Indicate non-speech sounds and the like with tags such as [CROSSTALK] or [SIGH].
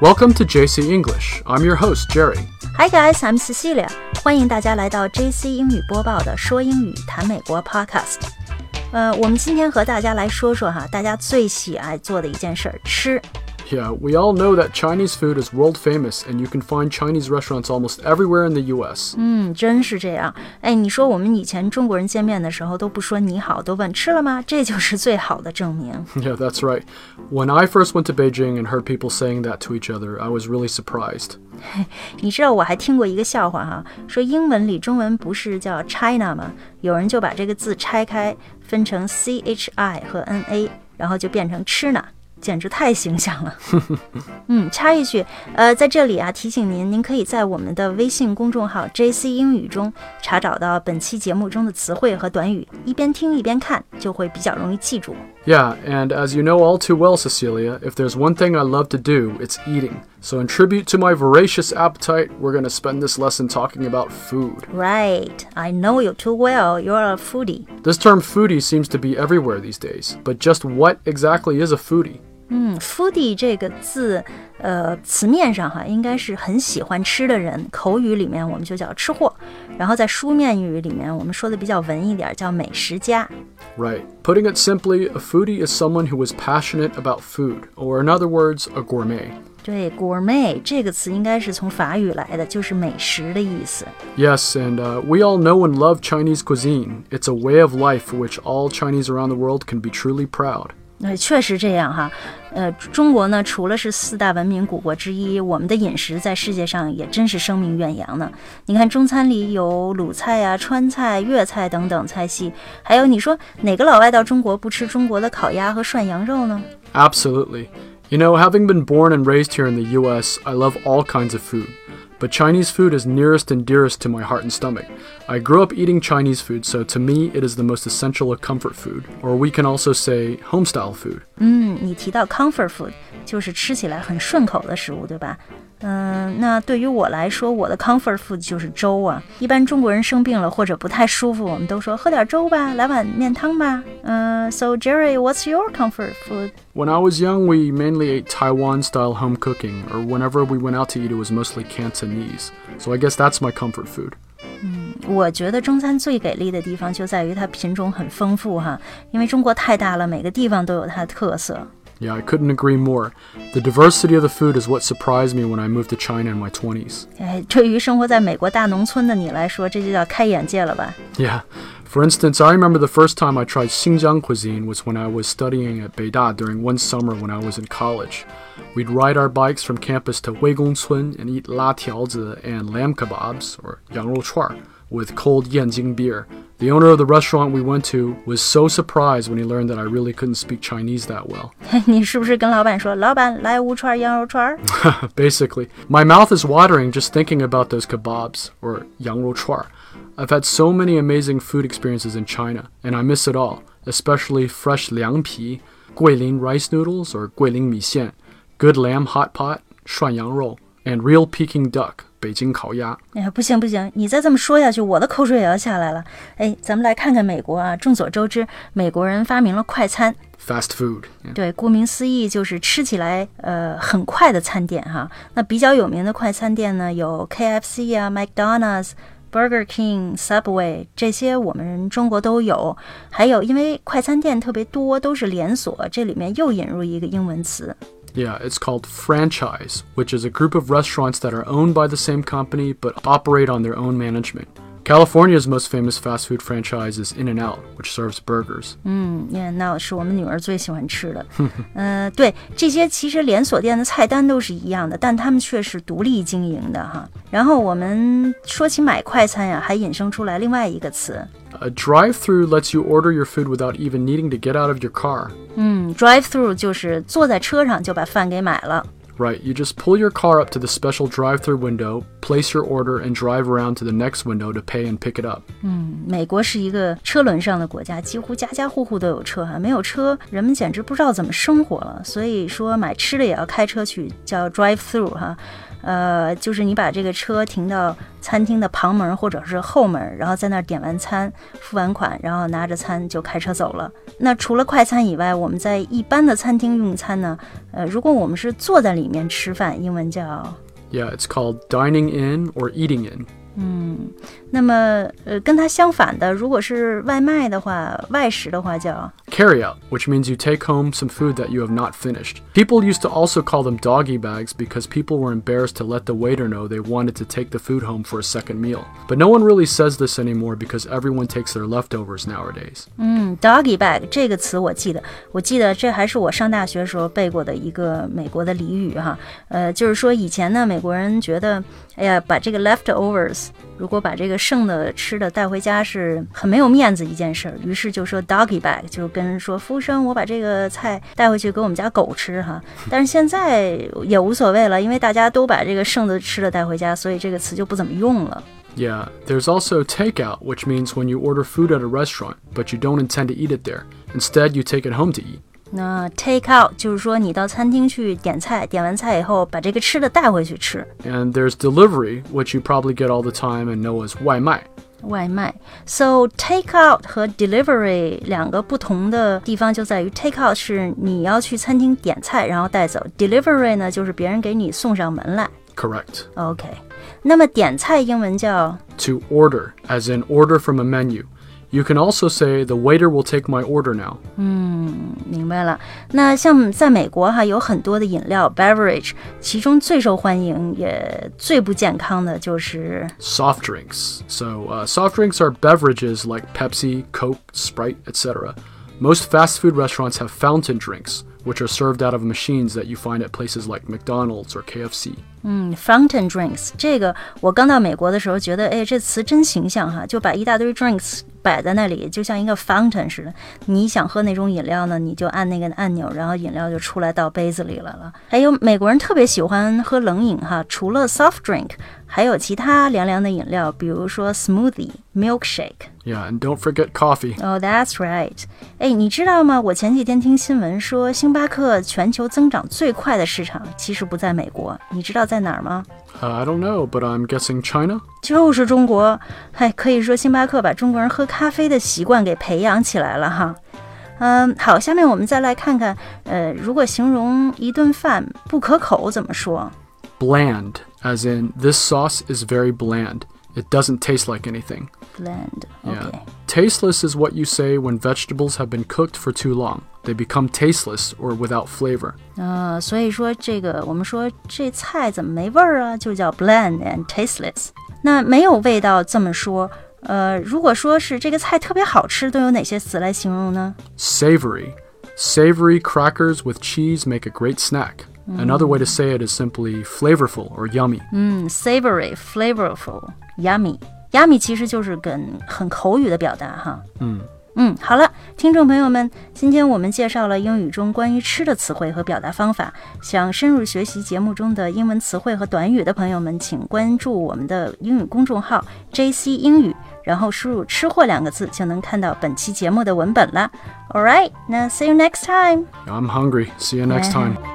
Welcome to JC English. I'm your host, Jerry. Hi guys, I'm Cecilia. 欢迎大家来到 JC 英语播报的说英语谈美国 Podcast。呃，我们今天和大家来说说哈，大家最喜爱做的一件事儿——吃。Yeah, we all know that Chinese food is world famous, and you can find Chinese restaurants almost everywhere in the U.S. 嗯，真是这样。哎，你说我们以前中国人见面的时候都不说你好，都问吃了吗？这就是最好的证明。Yeah, that's [LAUGHS] right. When I first went to Beijing and heard people saying that to each other, I was really surprised. [LAUGHS] 你知道我还听过一个笑话哈，说英文里中文不是叫 China 吗？有人就把这个字拆开，分成 C H I 和 N A，然后就变成吃呢。 简直太形象了。嗯，插一句，呃，在这里啊，提醒您，您可以在我们的微信公众号 JC [LAUGHS] 英语中查找到本期节目中的词汇和短语，一边听一边看，就会比较容易记住。Yeah, and as you know all too well, Cecilia, if there's one thing I love to do, it's eating. So, in tribute to my voracious appetite, we're going to spend this lesson talking about food. Right. I know you too well. You're a foodie. This term foodie seems to be everywhere these days, but just what exactly is a foodie? 嗯，foodie 这个字，呃，词面上哈，应该是很喜欢吃的人。口语里面我们就叫吃货，然后在书面语里面，我们说的比较文一点，叫美食家。Right. Putting it simply, a foodie is someone who is passionate about food, or in other words, a gourmet. 对，gourmet 这个词应该是从法语来的，就是美食的意思。Yes, and uh, we all know and love Chinese cuisine. It's a way of life for which all Chinese around the world can be truly proud. 呃，确实这样哈，呃，中国呢，除了是四大文明古国之一，我们的饮食在世界上也真是声名远扬呢。你看中餐里有鲁菜呀、川菜、粤菜等等菜系，还有你说哪个老外到中国不吃中国的烤鸭和涮羊肉呢？Absolutely. You know, having been born and raised here in the US, I love all kinds of food. But Chinese food is nearest and dearest to my heart and stomach. I grew up eating Chinese food, so to me it is the most essential of comfort food, or we can also say homestyle food. 嗯，你提到 comfort food，就是吃起来很顺口的食物，对吧？ 嗯，那对于我来说，我的 comfort food 就是粥啊。一般中国人生病了或者不太舒服，我们都说喝点粥吧，来碗面汤吧。嗯，So Jerry, what's your comfort food? When I was young, we mainly ate Taiwan-style home cooking, or whenever we went out to eat, it was mostly Cantonese. So I guess that's my comfort food. 嗯，我觉得中餐最给力的地方就在于它品种很丰富哈，因为中国太大了，每个地方都有它的特色。 Yeah, I couldn't agree more. The diversity of the food is what surprised me when I moved to China in my 20s. 哎，对于生活在美国大农村的你来说，这就叫开眼界了吧？Yeah. For instance, I remember the first time I tried Xinjiang cuisine was when I was studying at Beida during one summer when I was in college. We'd ride our bikes from campus to Weigongcun and eat la tiaozi and lamb kebabs, or yang rou chuar, with cold Yanjing beer. The owner of the restaurant we went to was so surprised when he learned that I really couldn't speak Chinese that well. [LAUGHS] 你是不是跟老板说，老板来五串羊肉串？Basically, [LAUGHS] my mouth is watering just thinking about those kebabs or 羊肉串. I've had so many amazing food experiences in China, and I miss it all, especially fresh liang pi, Guilin rice noodles or Guilin mi xian, good lamb hot pot, 涮羊肉, And real Peking duck, 北京烤鸭。哎呀，不行不行，你再这么说下去，我的口水也要下来了。哎，咱们来看看美国啊。众所周知，美国人发明了快餐，fast food。对，顾名思义就是吃起来呃很快的餐点哈。那比较有名的快餐店呢，有 KFC 啊、McDonald's、Burger King、Subway 这些，我们中国都有。还有，因为快餐店特别多，都是连锁，这里面又引入一个英文词。Yeah, it's called franchise, which is a group of restaurants that are owned by the same company but operate on their own management. California's most famous fast food franchise is In-N-Out, which serves burgers. 嗯，In-N-Out 是我们女儿最喜欢吃的。呃，对，这些其实连锁店的菜单都是一样的，但他们却是独立经营的哈。然后我们说起买快餐呀，还引申出来另外一个词 [LAUGHS] a drive-through lets you order your food without even needing to get out of your car. 嗯，drive-through 就是坐在车上就把饭给买了。 Right, you just pull your car up to the special drive-through window, place your order and drive around to the next window to pay and pick it up. 美国是一个车轮上的国家，几乎家家户户都有车哈，没有车，人们简直不知道怎么生活了。所以说买吃的也要开车去，叫 drive through 哈。 呃，就是你把这个车停到餐厅的旁门或者是后门，然后在那儿点完餐、付完款，然后拿着餐就开车走了。那除了快餐以外，我们在一般的餐厅用餐呢，呃，如果我们是坐在里面吃饭，英文叫 Yeah, it's called dining in or eating in. 嗯那么呃，跟它相反的，如果是外卖的话，外食的话叫 Carry out, which means you take home some food that you have not finished. People used to also call them doggy bags because people were embarrassed to let the waiter know they wanted to take the food home for a second meal. But no one really says this anymore because everyone takes their leftovers nowadays. 嗯，doggy bag 这个词我记得，我记得这还是我上大学时候背过的一个美国的俚语哈。呃，就是说以前呢，美国人觉得，哎呀，把这个 leftovers，如果把这个剩的吃的带回家是很没有面子一件事儿，于是就说 doggy bag，就跟 人说服务生，我把这个菜带回去给我们家狗吃哈。但是现在也无所谓了，因为大家都把这个剩的吃的带回家，所以这个词就不怎么用了。 Yeah, there's also takeout, which means when you order food at a restaurant, but you don't intend to eat it there. Instead, you take it home to eat. 那 take out 就是说你到餐厅去点菜，点完菜以后把这个吃的带回去吃。 And there's delivery, which you probably get all the time and know as 外卖. 外卖，so take out 和 delivery 两个不同的地方就在于，take out 是你要去餐厅点菜然后带走，delivery 呢就是别人给你送上门来。 Correct. OK，那么点菜英文叫 To order, as in order from a menu. You can also say the waiter will take my order now. 明白了。那像在美国哈，有很多的饮料 beverage，其中最受欢迎也最不健康的就是 Soft drinks. So, uh, soft drinks are beverages like Pepsi, Coke, Sprite, etc. Most fast food restaurants have fountain drinks, which are served out of machines that you find at places like McDonald's or KFC. 嗯，fountain drinks 这个，我刚到美国的时候觉得，哎，这词真形象哈，就把一大堆 drinks 摆在那里，就像一个 fountain 似的。你想喝哪种饮料呢，你就按那个按钮，然后饮料就出来到杯子里来了。还有美国人特别喜欢喝冷饮哈，除了 soft drink， 还有其他凉凉的饮料，比如说 smoothie、milkshake。 Yeah, and don't forget coffee. Oh, that's right. 哎，你知道吗？我前几天听新闻说，星巴克全球增长最快的市场其实不在美国，你知道在哪儿吗？ Uh, I don't know, but I'm guessing China? 就是中国。嗨，可以说星巴克把中国人喝咖啡的习惯给培养起来了哈。嗯，好，下面我们再来看看，呃，如果形容一顿饭不可口怎么说？ Bland, as in this sauce is very bland. It doesn't taste like anything. bland。 Yeah. OK， Tasteless is what you say when vegetables have been cooked for too long. They become tasteless or without flavor. 呃，所以说这个我们说这菜怎么没味儿啊，就叫 bland and tasteless。那没有味道这么说，呃，如果说是这个菜特别好吃，都有哪些词来形容呢？ Savory. Savory crackers with cheese make a great snack. Another way to say it is simply flavorful or yummy. 嗯，savory、flavorful、yummy。yummy 其实就是跟很口语的表达哈。嗯嗯，好了，听众朋友们，今天我们介绍了英语中关于吃的词汇和表达方法。想深入学习节目中的英文词汇和短语的朋友们，请关注我们的英语公众号 JC 英语，然后输入“吃货”两个字，就能看到本期节目的文本啦。All right，那 see you next time。 I'm hungry. See you next Yeah. time.